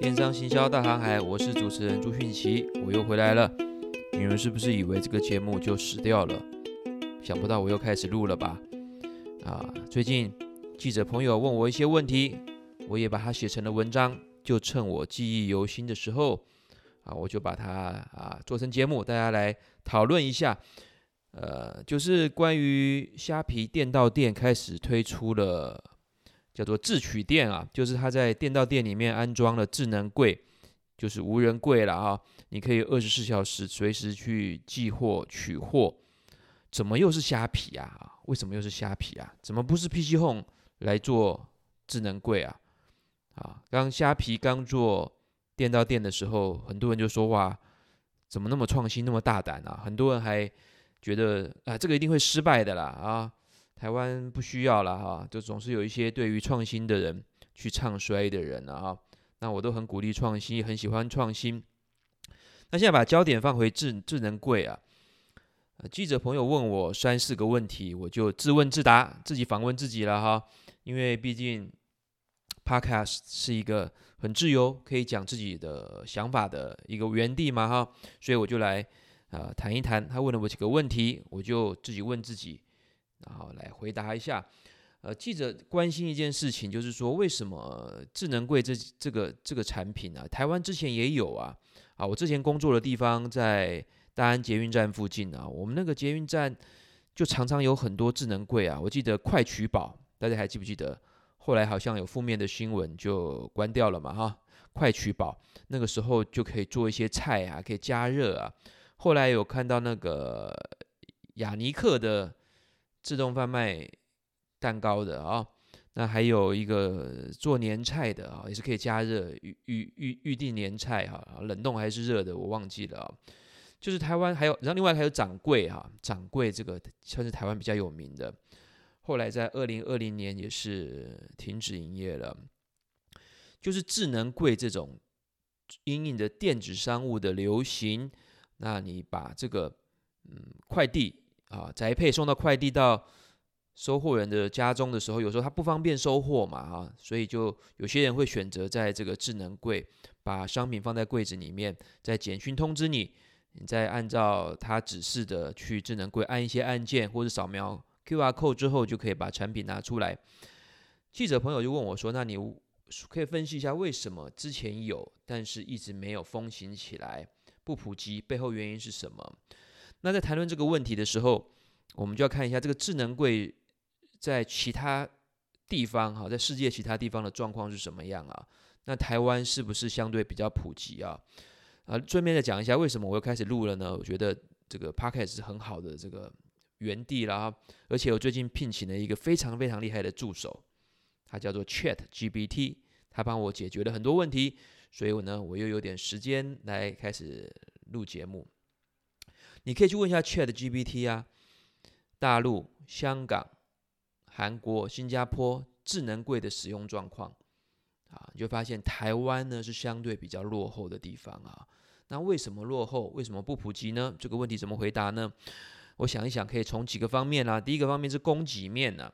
电商行销大航海，我是主持人朱迅奇，我又回来了。你们是不是以为这个节目就死掉了？想不到我又开始录了吧？啊，最近记者朋友问我一些问题，我也把它写成了文章，就趁我记忆犹新的时候，啊，我就把它啊做成节目，大家来讨论一下。呃，就是关于虾皮店到店开始推出了叫做智取店啊，就是他在店到店里面安装了智能柜，就是无人柜了啊，你可以二十四小时随时去寄货取货。怎么又是虾皮啊？为什么又是虾皮啊？怎么不是 PC Home 来做智能柜啊？啊，刚虾皮刚做店到店的时候，很多人就说哇，怎么那么创新，那么大胆啊？很多人还。觉得啊，这个一定会失败的啦啊！台湾不需要了哈、就总是有一些对于创新的人去唱衰的人啊。那我都很鼓励创新，很喜欢创新。那现在把焦点放回智智能柜啊，记者朋友问我三四个问题，我就自问自答，自己访问自己了哈。因为毕竟 Podcast 是一个很自由，可以讲自己的想法的一个园地嘛哈，所以我就来。啊，谈一谈，他问了我几个问题，我就自己问自己，然后来回答一下。呃，记者关心一件事情，就是说为什么智能柜这这个这个产品啊，台湾之前也有啊。啊，我之前工作的地方在大安捷运站附近啊，我们那个捷运站就常常有很多智能柜啊。我记得快取宝，大家还记不记得？后来好像有负面的新闻就关掉了嘛，哈。快取宝那个时候就可以做一些菜啊，可以加热啊。后来有看到那个雅尼克的自动贩卖蛋糕的啊，那还有一个做年菜的啊，也是可以加热预预预预定年菜哈，冷冻还是热的我忘记了。就是台湾还有，然后另外还有掌柜哈，掌柜这个算是台湾比较有名的。后来在二零二零年也是停止营业了。就是智能柜这种因应的电子商务的流行。那你把这个嗯快递啊宅配送到快递到收货人的家中的时候，有时候他不方便收货嘛啊，所以就有些人会选择在这个智能柜把商品放在柜子里面，再简讯通知你，你再按照他指示的去智能柜按一些按键或者扫描 QR code 之后，就可以把产品拿出来。记者朋友就问我说：“那你可以分析一下为什么之前有，但是一直没有风行起来？”不普及背后原因是什么？那在谈论这个问题的时候，我们就要看一下这个智能柜在其他地方哈，在世界其他地方的状况是什么样啊？那台湾是不是相对比较普及啊？啊，顺便再讲一下为什么我又开始录了呢？我觉得这个 Podcast 是很好的这个园地啦，而且我最近聘请了一个非常非常厉害的助手，他叫做 Chat GPT，他帮我解决了很多问题。所以我呢，我又有点时间来开始录节目。你可以去问一下 Chat GPT 啊，大陆、香港、韩国、新加坡智能柜的使用状况啊，你就发现台湾呢是相对比较落后的地方啊。那为什么落后？为什么不普及呢？这个问题怎么回答呢？我想一想，可以从几个方面啦、啊。第一个方面是供给面呢、啊，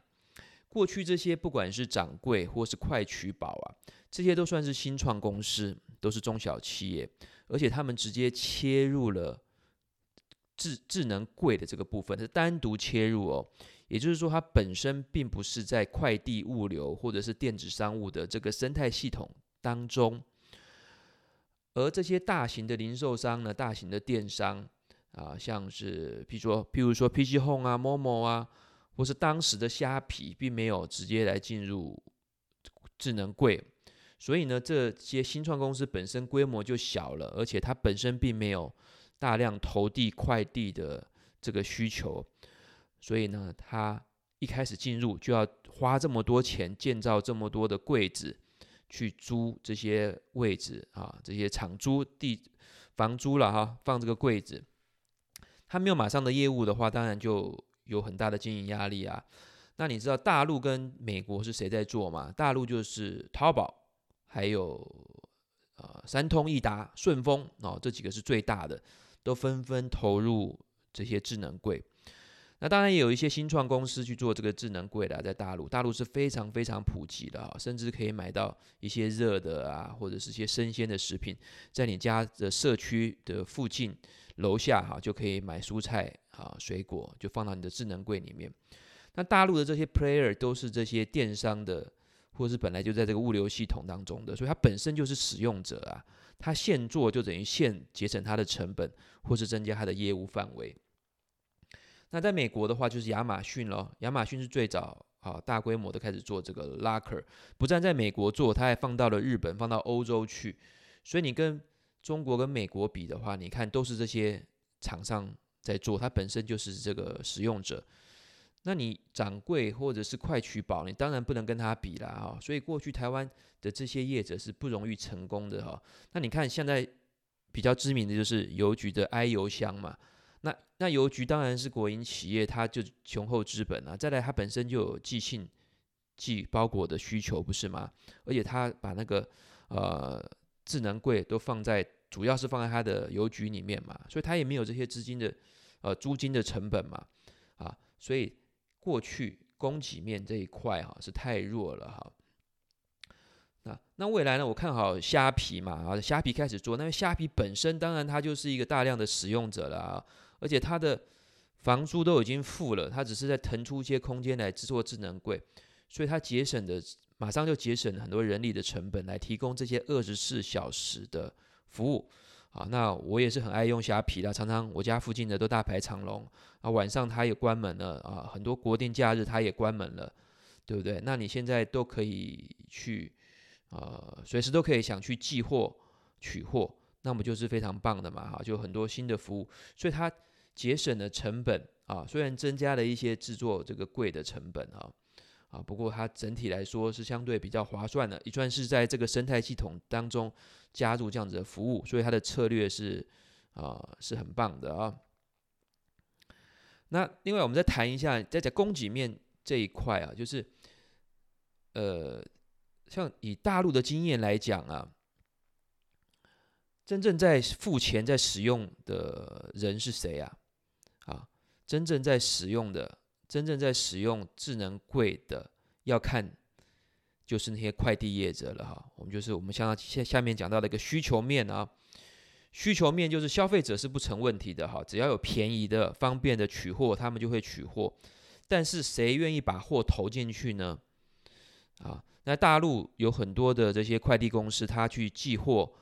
过去这些不管是掌柜或是快取宝啊。这些都算是新创公司，都是中小企业，而且他们直接切入了智智能柜的这个部分，是单独切入哦。也就是说，它本身并不是在快递物流或者是电子商务的这个生态系统当中。而这些大型的零售商呢，大型的电商啊，像是譬如说，譬如说 PC Home 啊、Momo 啊，或是当时的虾皮，并没有直接来进入智能柜。所以呢，这些新创公司本身规模就小了，而且它本身并没有大量投递快递的这个需求，所以呢，他一开始进入就要花这么多钱建造这么多的柜子，去租这些位置啊，这些场租地房租了哈，放这个柜子，他没有马上的业务的话，当然就有很大的经营压力啊。那你知道大陆跟美国是谁在做吗？大陆就是淘宝。还有，呃，三通、一达、顺丰哦，这几个是最大的，都纷纷投入这些智能柜。那当然也有一些新创公司去做这个智能柜的，在大陆，大陆是非常非常普及的啊，甚至可以买到一些热的啊，或者是一些生鲜的食品，在你家的社区的附近楼下哈，就可以买蔬菜啊、水果，就放到你的智能柜里面。那大陆的这些 player 都是这些电商的，或者是本来就在这个物流系统当中的，所以它本身就是使用者啊，它现做就等于现节省它的成本，或是增加它的业务范围。那在美国的话，就是亚马逊咯。亚马逊是最早啊大规模的开始做这个 locker，不但在美国做，它还放到了日本，放到欧洲去。所以你跟中国跟美国比的话，你看都是这些厂商在做，它本身就是这个使用者。那你掌柜或者是快取宝，你当然不能跟他比啦哈。所以过去台湾的这些业者是不容易成功的哈。那你看现在比较知名的就是邮局的 i 邮箱嘛。那那邮局当然是国营企业，它就雄厚资本啊。再来，它本身就有寄信、寄包裹的需求，不是吗？而且它把那个呃智能柜都放在，主要是放在它的邮局里面嘛，所以它也没有这些资金的呃租金的成本嘛，啊，所以过去供给面这一块哈是太弱了哈。那那未来呢？我看好虾皮嘛，啊，虾皮开始做，那虾皮本身当然它就是一个大量的使用者了啊。而且它的房租都已经付了，它只是在腾出一些空间来制作智能柜，所以它节省的马上就节省很多人力的成本来提供这些二十四小时的服务。啊，那我也是很爱用虾皮的，常常我家附近的都大排长龙啊，晚上它也关门了啊，很多国定假日它也关门了，对不对？那你现在都可以去啊，随时都可以想去寄货取货，那么就是非常棒的嘛，哈，就很多新的服务，所以它。节省了成本啊，虽然增加了一些制作这个贵的成本啊，啊，不过它整体来说是相对比较划算的，也算是在这个生态系统当中加入这样子的服务，所以它的策略是啊是很棒的啊。那另外我们再谈一下，在在供给面这一块啊，就是呃，像以大陆的经验来讲啊。真正在付钱、在使用的人是谁啊？啊，真正在使用的、真正在使用智能柜的，要看就是那些快递业者了哈。我们就是我们像下下面讲到的一个需求面啊，需求面就是消费者是不成问题的哈，只要有便宜的、方便的取货，他们就会取货。但是谁愿意把货投进去呢？啊，那大陆有很多的这些快递公司，他去寄货。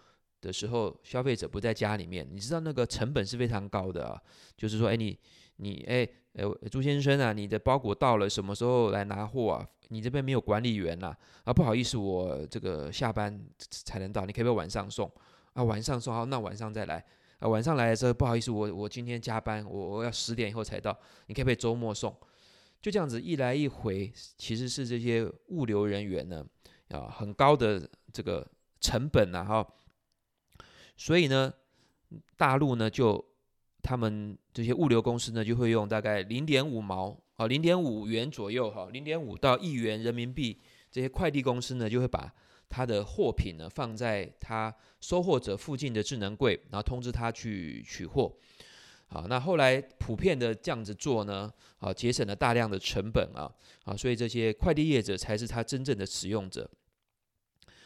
的时候，消费者不在家里面，你知道那个成本是非常高的啊。就是说，哎，你你哎哎，朱先生啊，你的包裹到了，什么时候来拿货啊？你这边没有管理员呐，啊，不好意思，我这个下班才能到，你可不可以晚上送？啊，晚上送好，那晚上再来。啊，晚上来的时候，不好意思，我我今天加班，我我要十点以后才到，你可不可以周末送？就这样子一来一回，其实是这些物流人员呢，啊，很高的这个成本呐，哈。所以呢，大陆呢就他们这些物流公司呢就会用大概零点五毛啊，零点五元左右哈，零点五到一元人民币，这些快递公司呢就会把他的货品呢放在他收货者附近的智能柜，然后通知他去取货。啊，那后来普遍的这样子做呢，啊，节省了大量的成本啊，啊，所以这些快递业者才是他真正的使用者。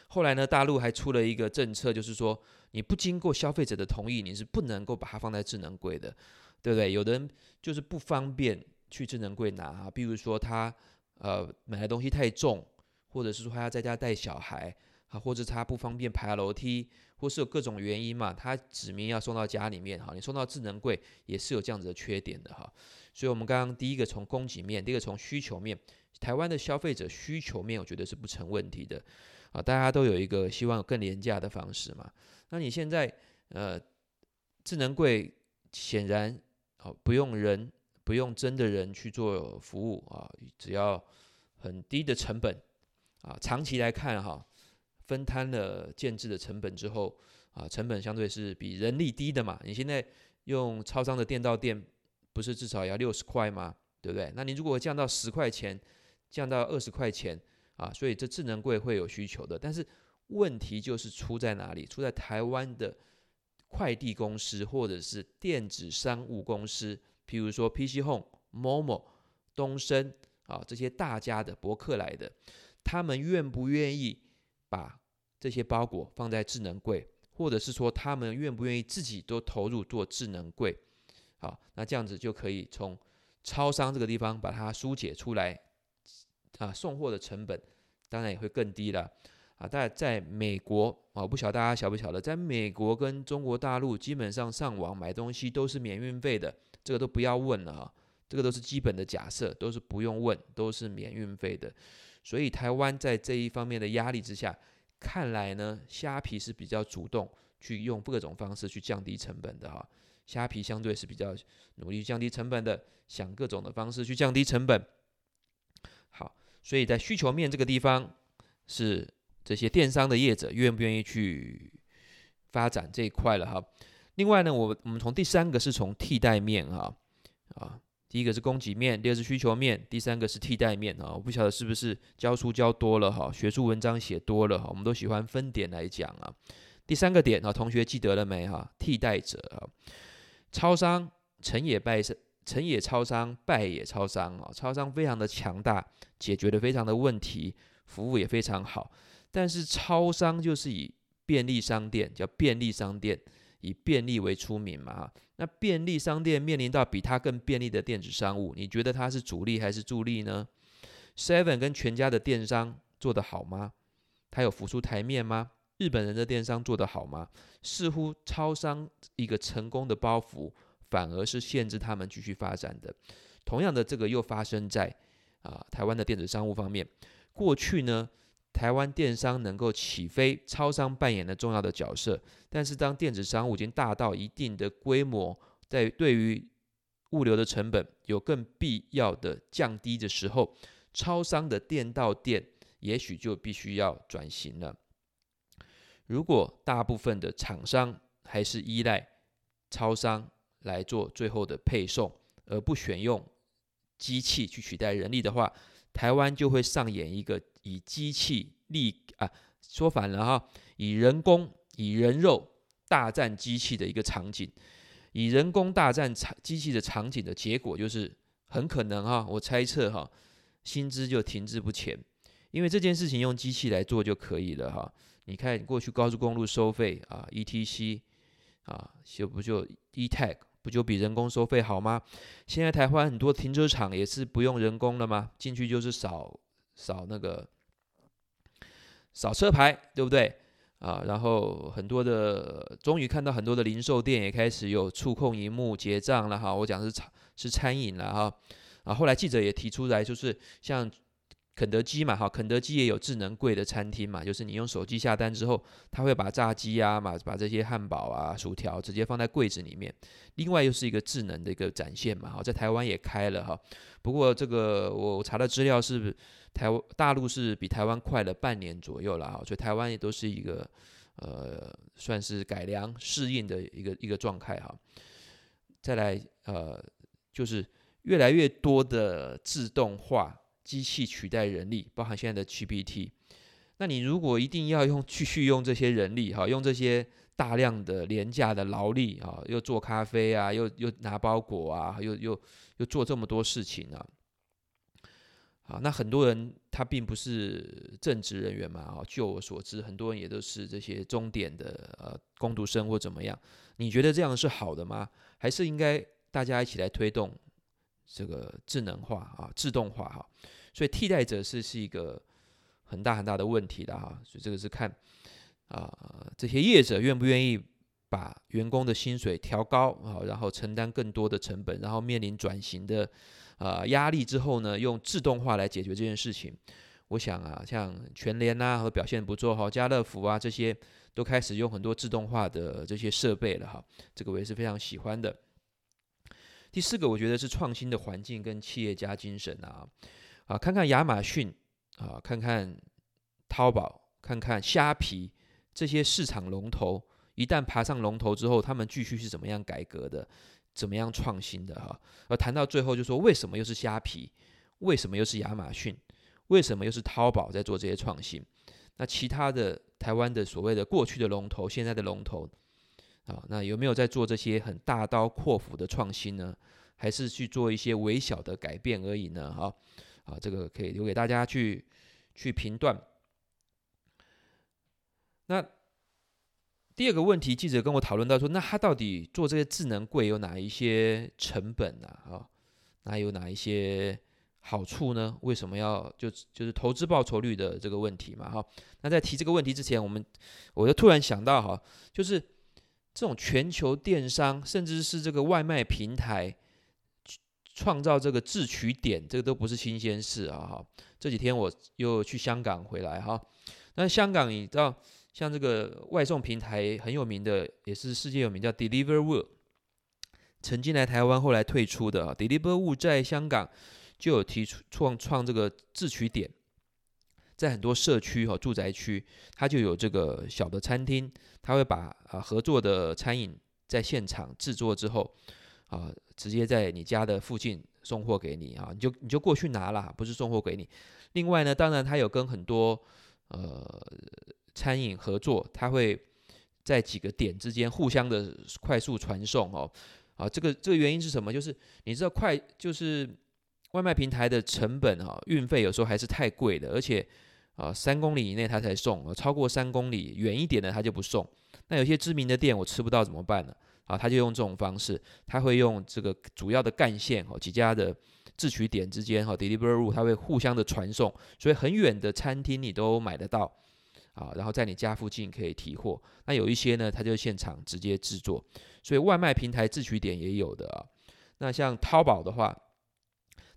后来呢，大陆还出了一个政策，就是说你不经过消费者的同意，你是不能够把它放在智能柜的，对不对？有的人就是不方便去智能柜拿，比如说他呃买的东西太重，或者是说他要在家带小孩啊，或者他不方便爬楼梯，或是有各种原因嘛，他指明要送到家里面哈，你送到智能柜也是有这样子的缺点的哈。所以，我们刚刚第一个从供给面，第一个从需求面，台湾的消费者需求面，我觉得是不成问题的。啊，大家都有一个希望更廉价的方式嘛。那你现在呃，智能柜显然哦不用人，不用真的人去做服务啊，只要很低的成本啊，长期来看哈，分摊了建置的成本之后啊，成本相对是比人力低的嘛。你现在用超商的店到店，不是至少要六十块吗？对不对？那你如果降到十块钱，降到二十块钱。啊，所以这智能柜会有需求的，但是问题就是出在哪里？出在台湾的快递公司或者是电子商务公司，譬如说 PC Home、Momo、东森啊这些大家的博客来的，他们愿不愿意把这些包裹放在智能柜，或者是说他们愿不愿意自己都投入做智能柜？好，那这样子就可以从超商这个地方把它疏解出来啊，送货的成本当然也会更低了。啊，在在美国啊，不晓得大家晓不晓得，在美国跟中国大陆，基本上上网买东西都是免运费的，这个都不要问了哈，这个都是基本的假设，都是不用问，都是免运费的。所以台湾在这一方面的压力之下，看来呢，虾皮是比较主动去用各种方式去降低成本的哈，虾皮相对是比较努力降低成本的，想各种的方式去降低成本。好，所以在需求面这个地方是。这些电商的业者愿不愿意去发展这一块了哈？另外呢，我我们从第三个是从替代面哈啊，第一个是供给面，第二是需求面，第三个是替代面啊。我不晓得是不是教书教多了哈，学术文章写多了哈，我们都喜欢分点来讲啊。第三个点啊，同学记得了没哈？替代者啊，超商成也败是成也超商，败也超商啊。超商非常的强大，解决的非常的问题，服务也非常好。但是超商就是以便利商店叫便利商店，以便利为出名嘛。那便利商店面临到比它更便利的电子商务，你觉得它是主力还是助力呢？Seven 跟全家的电商做得好吗？它有浮出台面吗？日本人的电商做得好吗？似乎超商一个成功的包袱，反而是限制他们继续发展的。同样的，这个又发生在啊台湾的电子商务方面。过去呢，台湾电商能够起飞，超商扮演了重要的角色。但是，当电子商务已经大到一定的规模，在对于物流的成本有更必要的降低的时候，超商的店到店也许就必须要转型了。如果大部分的厂商还是依赖超商来做最后的配送，而不选用机器去取代人力的话，台湾就会上演一个。以机器力啊，说反了哈，以人工以人肉大战机器的一个场景，以人工大战场机器的场景的结果就是很可能哈，我猜测哈，薪资就停滞不前，因为这件事情用机器来做就可以了哈。你看过去高速公路收费啊，ETC 啊，就不就 E-Tag 不就比人工收费好吗？现在台湾很多停车场也是不用人工了吗？进去就是扫扫那个。扫车牌，对不对啊？然后很多的，终于看到很多的零售店也开始有触控荧幕结账了哈。我讲的是餐是餐饮了哈。啊，后来记者也提出来，就是像肯德基嘛哈，肯德基也有智能柜的餐厅嘛，就是你用手机下单之后，他会把炸鸡啊，把把这些汉堡啊、薯条直接放在柜子里面。另外又是一个智能的一个展现嘛哈，在台湾也开了哈。不过这个我查的资料是。台湾大陆是比台湾快了半年左右了哈，所以台湾也都是一个呃算是改良适应的一个一个状态哈。再来呃就是越来越多的自动化机器取代人力，包含现在的 GPT。那你如果一定要用继续用这些人力哈，用这些大量的廉价的劳力啊，又做咖啡啊，又又拿包裹啊，又又又做这么多事情啊。啊，那很多人他并不是正职人员嘛，啊，据我所知，很多人也都是这些终点的呃工读生或怎么样。你觉得这样是好的吗？还是应该大家一起来推动这个智能化啊、自动化哈？所以替代者是是一个很大很大的问题的哈。所以这个是看啊这些业者愿不愿意把员工的薪水调高啊，然后承担更多的成本，然后面临转型的。啊、压力之后呢，用自动化来解决这件事情。我想啊，像全联啊，和表现不错哈，家乐福啊，这些都开始用很多自动化的这些设备了哈。这个我也是非常喜欢的。第四个，我觉得是创新的环境跟企业家精神啊。啊，看看亚马逊啊，看看淘宝，看看虾皮这些市场龙头，一旦爬上龙头之后，他们继续是怎么样改革的？怎么样创新的哈？而谈到最后就说，为什么又是虾皮？为什么又是亚马逊？为什么又是淘宝在做这些创新？那其他的台湾的所谓的过去的龙头，现在的龙头啊，那有没有在做这些很大刀阔斧的创新呢？还是去做一些微小的改变而已呢？哈，啊，这个可以留给大家去去评断。那第二个问题，记者跟我讨论到说，那他到底做这些智能柜有哪一些成本呢？啊，那有哪一些好处呢？为什么要就就是投资报酬率的这个问题嘛？哈，那在提这个问题之前，我们我就突然想到哈，就是这种全球电商，甚至是这个外卖平台。创造这个自取点，这个都不是新鲜事啊！哈，这几天我又去香港回来哈。那香港你知道，像这个外送平台很有名的，也是世界有名叫 Deliveroo，曾经来台湾，后来退出的。Deliveroo 在香港就有提出创创这个自取点，在很多社区和住宅区，它就有这个小的餐厅，它会把啊合作的餐饮在现场制作之后。啊，直接在你家的附近送货给你啊，你就你就过去拿了，不是送货给你。另外呢，当然他有跟很多呃餐饮合作，他会在几个点之间互相的快速传送哦。啊，这个这个原因是什么？就是你知道快就是外卖平台的成本啊，运费有时候还是太贵的，而且啊三公里以内他才送，超过三公里远一点的他就不送。那有些知名的店我吃不到怎么办呢？啊，他就用这种方式，他会用这个主要的干线哦，几家的自取点之间哈，Deliveroo 他会互相的传送，所以很远的餐厅你都买得到啊，然后在你家附近可以提货。那有一些呢，他就现场直接制作，所以外卖平台自取点也有的啊。那像淘宝的话，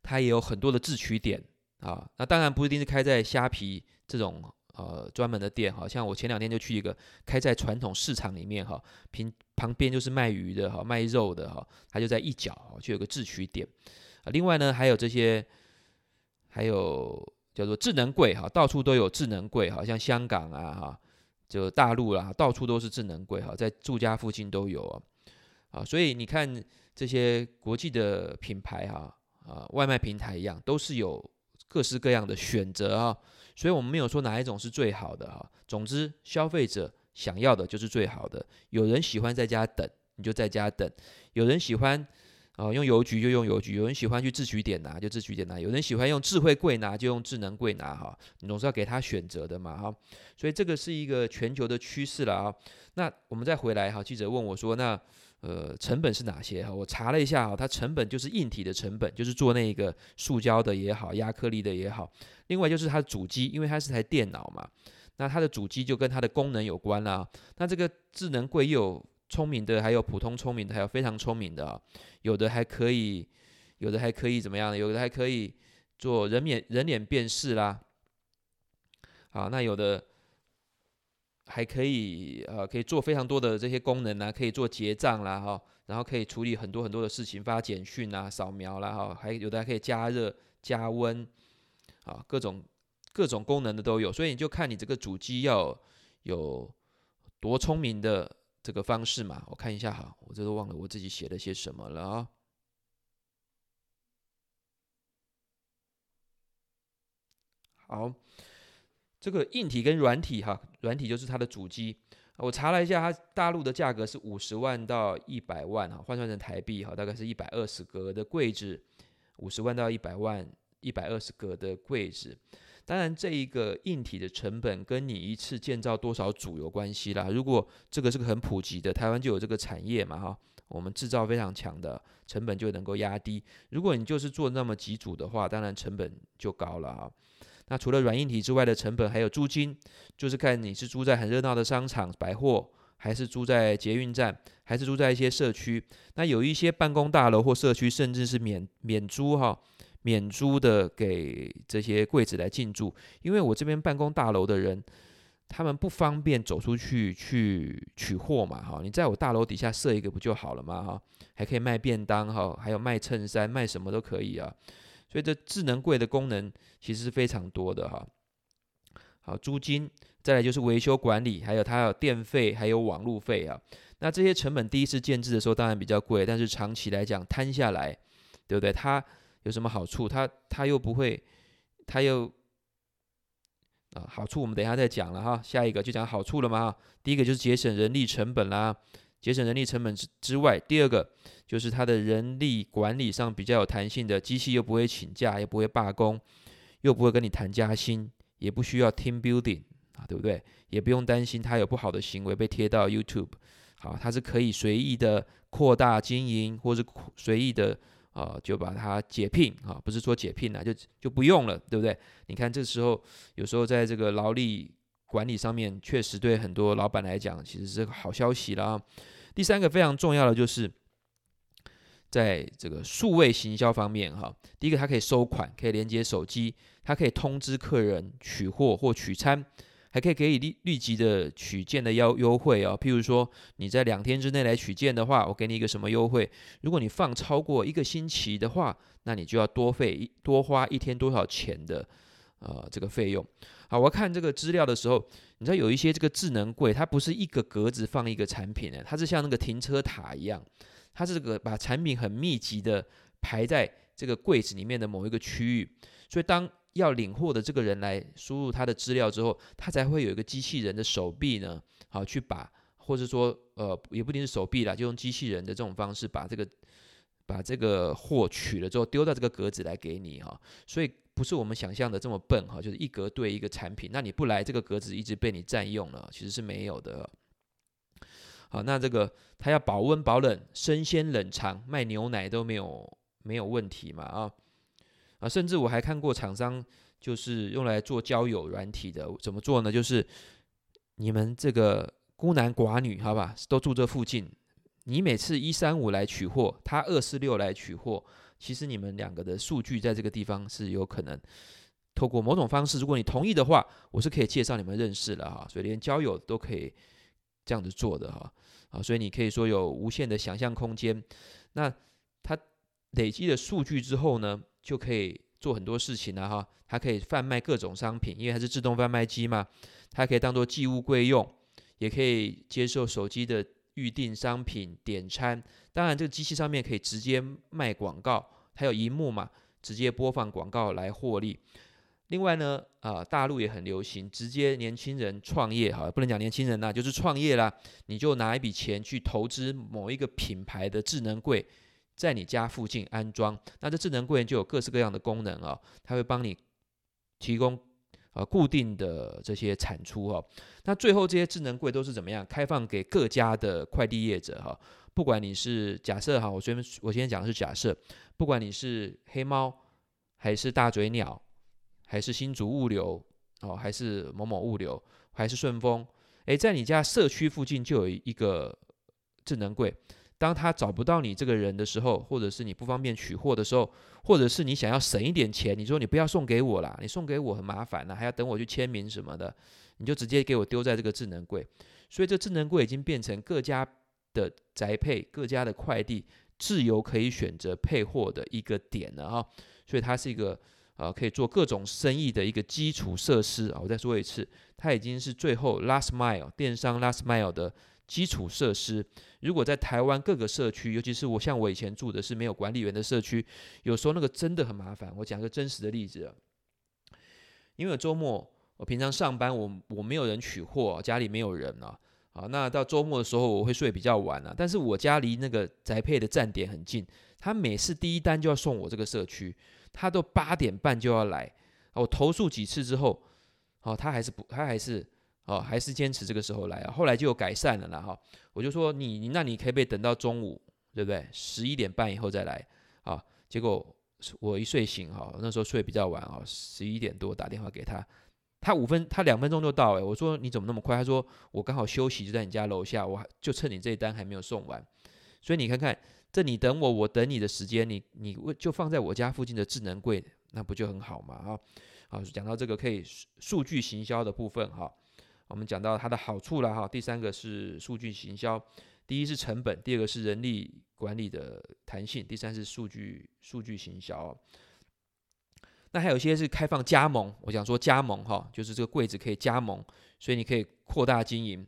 它也有很多的自取点啊，那当然不一定是开在虾皮这种。呃，专门的店，好像我前两天就去一个开在传统市场里面哈，平旁边就是卖鱼的哈，卖肉的哈，它就在一角就有个自取点。另外呢，还有这些，还有叫做智能柜哈，到处都有智能柜，哈像香港啊哈，就大陆啦，到处都是智能柜哈，在住家附近都有啊。啊，所以你看这些国际的品牌哈，啊，外卖平台一样，都是有各式各样的选择啊。所以我们没有说哪一种是最好的哈，总之消费者想要的就是最好的。有人喜欢在家等，你就在家等；有人喜欢啊用邮局就用邮局；有人喜欢去自取点拿就自取点拿；有人喜欢用智慧柜拿就用智能柜拿哈。你总是要给他选择的嘛哈。所以这个是一个全球的趋势了啊。那我们再回来哈，记者问我说那。呃，成本是哪些哈？我查了一下哈，它成本就是硬体的成本，就是做那个塑胶的也好，压克力的也好。另外就是它的主机，因为它是台电脑嘛，那它的主机就跟它的功能有关啦。那这个智能柜又有聪明的，还有普通聪明的，还有非常聪明的，有的还可以，有的还可以怎么样？有的还可以做人脸人脸辨识啦。好，那有的。还可以，呃，可以做非常多的这些功能啊，可以做结账啦，哈，然后可以处理很多很多的事情，发简讯啊，扫描啦，哈，还有的还可以加热、加温，啊，各种各种功能的都有，所以你就看你这个主机要有多聪明的这个方式嘛。我看一下哈，我这都忘了我自己写了些什么了啊。好。这个硬体跟软体哈，软体就是它的主机。我查了一下，它大陆的价格是五十万到一百万哈，换算成台币哈，大概是一百二十格的柜子，五十万到一百万，一百二十格的柜子。当然，这一个硬体的成本跟你一次建造多少组有关系啦。如果这个是个很普及的，台湾就有这个产业嘛哈，我们制造非常强的，成本就能够压低。如果你就是做那么几组的话，当然成本就高了哈。那除了软硬体之外的成本，还有租金，就是看你是租在很热闹的商场、百货，还是租在捷运站，还是租在一些社区。那有一些办公大楼或社区，甚至是免免租哈，免租的给这些柜子来进驻。因为我这边办公大楼的人，他们不方便走出去去取货嘛哈。你在我大楼底下设一个不就好了嘛哈？还可以卖便当哈，还有卖衬衫，卖什么都可以啊。所以这智能柜的功能其实是非常多的哈。好，租金，再来就是维修管理，还有它有电费，还有网路费啊。那这些成本第一次建置的时候当然比较贵，但是长期来讲摊下来，对不对？它有什么好处？它它又不会，它又啊好处我们等一下再讲了哈。下一个就讲好处了嘛。第一个就是节省人力成本啦，节省人力成本之之外，第二个就是它的人力管理上比较有弹性的，机器又不会请假，也不会罢工，又不会跟你谈加薪，也不需要 team building 啊，对不对？也不用担心它有不好的行为被贴到 YouTube，好，它是可以随意的扩大经营，或是随意的。啊、就把它解聘啊，不是说解聘了，就就不用了，对不对？你看这时候有时候在这个劳力管理上面，确实对很多老板来讲，其实是个好消息了啊。第三个非常重要的就是，在这个数位行销方面哈，第一个它可以收款，可以连接手机，它可以通知客人取货或取餐。还可以给予立立即的取件的优优惠哦，譬如说你在两天之内来取件的话，我给你一个什么优惠？如果你放超过一个星期的话，那你就要多费多花一天多少钱的呃这个费用。好，我看这个资料的时候，你知道有一些这个智能柜，它不是一个格子放一个产品的，它是像那个停车塔一样，它是这个把产品很密集的排在这个柜子里面的某一个区域，所以当要领货的这个人来输入他的资料之后，他才会有一个机器人的手臂呢，好去把，或者说呃也不一定是手臂啦，就用机器人的这种方式把这个把这个货取了之后丢到这个格子来给你哈，所以不是我们想象的这么笨哈，就是一格对一个产品，那你不来这个格子一直被你占用了，其实是没有的。好，那这个它要保温保冷、生鲜冷藏，卖牛奶都没有没有问题嘛啊。啊，甚至我还看过厂商就是用来做交友软体的，怎么做呢？就是你们这个孤男寡女，好吧，都住这附近，你每次一三五来取货，他二四六来取货，其实你们两个的数据在这个地方是有可能透过某种方式，如果你同意的话，我是可以介绍你们认识了哈，所以连交友都可以这样子做的哈，啊，所以你可以说有无限的想象空间。那它累积的数据之后呢，就可以做很多事情了哈，它可以贩卖各种商品，因为它是自动贩卖机嘛，它可以当做寄物柜用，也可以接受手机的预订商品、点餐。当然，这个机器上面可以直接卖广告，还有荧幕嘛，直接播放广告来获利。另外呢，啊、大陆也很流行，直接年轻人创业哈，不能讲年轻人呐，就是创业啦，你就拿一笔钱去投资某一个品牌的智能柜。在你家附近安装，那这智能柜就有各式各样的功能啊，它会帮你提供呃固定的这些产出哈。那最后这些智能柜都是怎么样？开放给各家的快递业者哈，不管你是假设哈，我先我今天讲的是假设，不管你是黑猫还是大嘴鸟，还是新竹物流哦，还是某某物流，还是顺丰，诶，在你家社区附近就有一个智能柜。当他找不到你这个人的时候，或者是你不方便取货的时候，或者是你想要省一点钱，你说你不要送给我啦，你送给我很麻烦啦，还要等我去签名什么的，你就直接给我丢在这个智能柜。所以这智能柜已经变成各家的宅配、各家的快递自由可以选择配货的一个点了哈。所以它是一个呃可以做各种生意的一个基础设施啊。我再说一次，它已经是最后 last mile 电商 last mile 的。基础设施，如果在台湾各个社区，尤其是我像我以前住的是没有管理员的社区，有时候那个真的很麻烦。我讲个真实的例子，因为周末我平常上班，我我没有人取货，家里没有人啊，啊，那到周末的时候我会睡比较晚啊。但是我家离那个宅配的站点很近，他每次第一单就要送我这个社区，他都八点半就要来，我投诉几次之后，哦，他还是不，他还是。哦，还是坚持这个时候来啊，后来就有改善了啦哈。我就说你，那你可不可以等到中午，对不对？十一点半以后再来啊。结果我一睡醒哈，那时候睡比较晚啊，十一点多打电话给他，他五分，他两分钟就到诶。我说你怎么那么快？他说我刚好休息就在你家楼下，我就趁你这一单还没有送完。所以你看看，这你等我，我等你的时间，你你就放在我家附近的智能柜，那不就很好嘛啊？好，讲到这个可以数据行销的部分哈。我们讲到它的好处了哈，第三个是数据行销，第一是成本，第二个是人力管理的弹性，第三是数据数据行销。那还有一些是开放加盟，我想说加盟哈，就是这个柜子可以加盟，所以你可以扩大经营。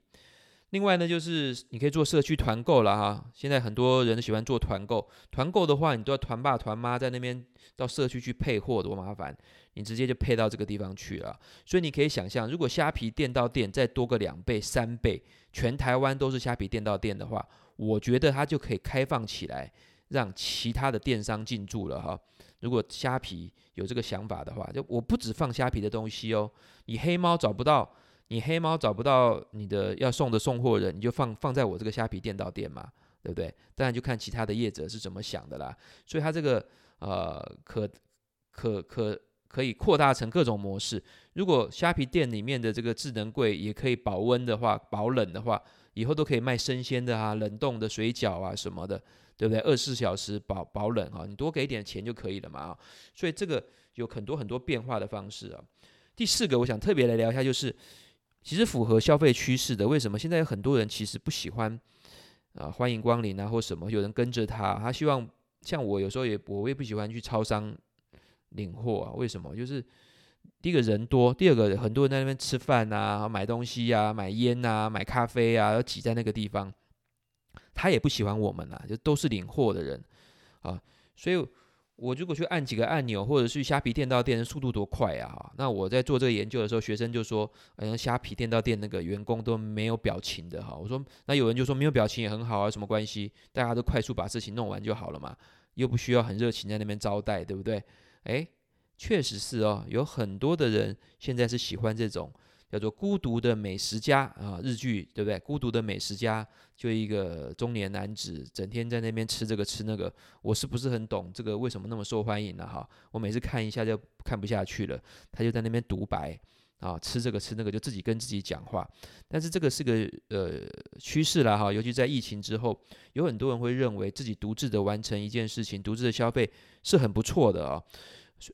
另外呢，就是你可以做社区团购了哈。现在很多人都喜欢做团购，团购的话，你都要团爸团妈在那边到社区去配货，多麻烦。你直接就配到这个地方去了。所以你可以想象，如果虾皮店到店再多个两倍、三倍，全台湾都是虾皮店到店的话，我觉得它就可以开放起来，让其他的电商进驻了哈。如果虾皮有这个想法的话，就我不只放虾皮的东西哦，你黑猫找不到。你黑猫找不到你的要送的送货人，你就放放在我这个虾皮店到店嘛，对不对？当然就看其他的业者是怎么想的啦。所以它这个呃可可可可以扩大成各种模式。如果虾皮店里面的这个智能柜也可以保温的话，保冷的话，以后都可以卖生鲜的啊，冷冻的水饺啊什么的，对不对？二十四小时保保冷啊，你多给点钱就可以了嘛。所以这个有很多很多变化的方式啊。第四个，我想特别来聊一下，就是。其实符合消费趋势的，为什么现在有很多人其实不喜欢啊？欢迎光临啊，或什么？有人跟着他，他希望像我有时候也我也不喜欢去超商领货啊。为什么？就是第一个人多，第二个很多人在那边吃饭啊、买东西、啊、买烟啊、买咖啡啊，要挤在那个地方，他也不喜欢我们啊，就都是领货的人啊，所以。我如果去按几个按钮，或者是虾皮店到店，速度多快啊！那我在做这个研究的时候，学生就说：“好像，虾皮店到店那个员工都没有表情的哈。”我说：“那有人就说没有表情也很好啊，什么关系？大家都快速把事情弄完就好了嘛，又不需要很热情在那边招待，对不对？”诶，确实是哦，有很多的人现在是喜欢这种。叫做孤独的美食家啊，日剧对不对？孤独的美食家就一个中年男子，整天在那边吃这个吃那个，我是不是很懂这个为什么那么受欢迎呢？哈，我每次看一下就看不下去了。他就在那边独白啊，吃这个吃那个，就自己跟自己讲话。但是这个是个呃趋势了哈，尤其在疫情之后，有很多人会认为自己独自的完成一件事情，独自的消费是很不错的啊。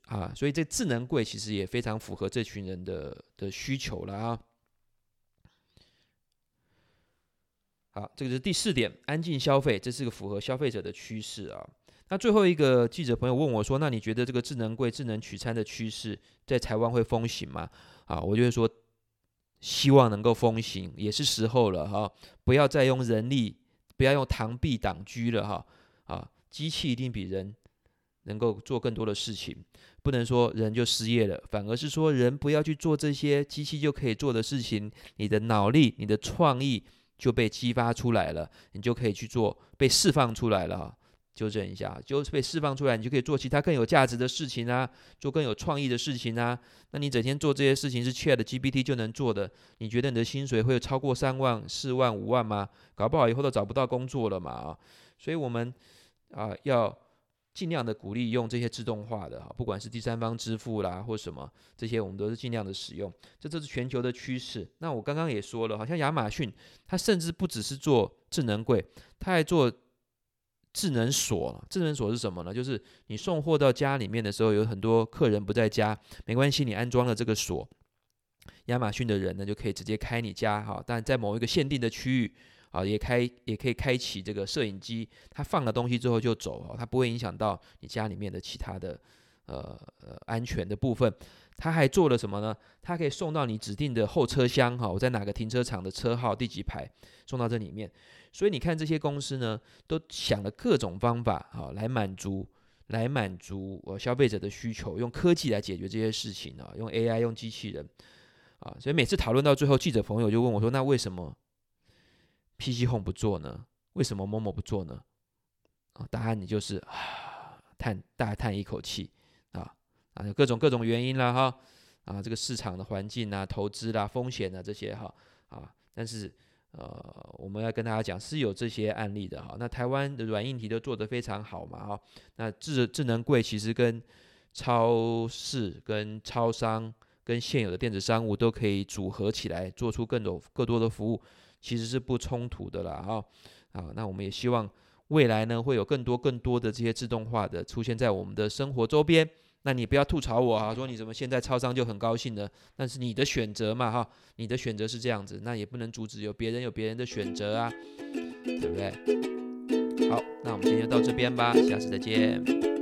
啊，所以这智能柜其实也非常符合这群人的的需求了啊。好，这个是第四点，安静消费，这是个符合消费者的趋势啊。那最后一个记者朋友问我说：“那你觉得这个智能柜、智能取餐的趋势在台湾会风行吗？”啊，我就会说，希望能够风行，也是时候了哈，不要再用人力，不要用螳臂挡车了哈。啊，机器一定比人。能够做更多的事情，不能说人就失业了，反而是说人不要去做这些机器就可以做的事情，你的脑力、你的创意就被激发出来了，你就可以去做，被释放出来了。纠正一下，就是被释放出来，你就可以做其他更有价值的事情啊，做更有创意的事情啊。那你整天做这些事情是 ChatGPT 就能做的，你觉得你的薪水会超过三万、四万、五万吗？搞不好以后都找不到工作了嘛啊！所以我们啊要。尽量的鼓励用这些自动化的，不管是第三方支付啦或什么，这些我们都是尽量的使用。这这是全球的趋势。那我刚刚也说了，好像亚马逊它甚至不只是做智能柜，它还做智能锁。智能锁是什么呢？就是你送货到家里面的时候，有很多客人不在家，没关系，你安装了这个锁，亚马逊的人呢就可以直接开你家哈，但在某一个限定的区域。啊，也开也可以开启这个摄影机，它放了东西之后就走，它不会影响到你家里面的其他的呃呃安全的部分。它还做了什么呢？它可以送到你指定的后车厢，哈，我在哪个停车场的车号第几排送到这里面。所以你看这些公司呢，都想了各种方法，哈，来满足来满足呃消费者的需求，用科技来解决这些事情啊，用 AI 用机器人啊，所以每次讨论到最后，记者朋友就问我说：“那为什么？” PC Home 不做呢？为什么 Momo 不做呢？啊，答案你就是啊，叹大叹一口气啊啊，有各种各种原因啦哈啊，这个市场的环境啊、投资啦、风险啊这些哈啊，但是呃，我们要跟大家讲是有这些案例的哈。那台湾的软硬体都做得非常好嘛哈。那智智能柜其实跟超市、跟超商、跟现有的电子商务都可以组合起来，做出更多更多的服务。其实是不冲突的啦，哈，啊，那我们也希望未来呢会有更多更多的这些自动化的出现在我们的生活周边。那你不要吐槽我啊，说你怎么现在超商就很高兴呢？那是你的选择嘛，哈，你的选择是这样子，那也不能阻止有别人有别人的选择啊，对不对？好，那我们今天就到这边吧，下次再见。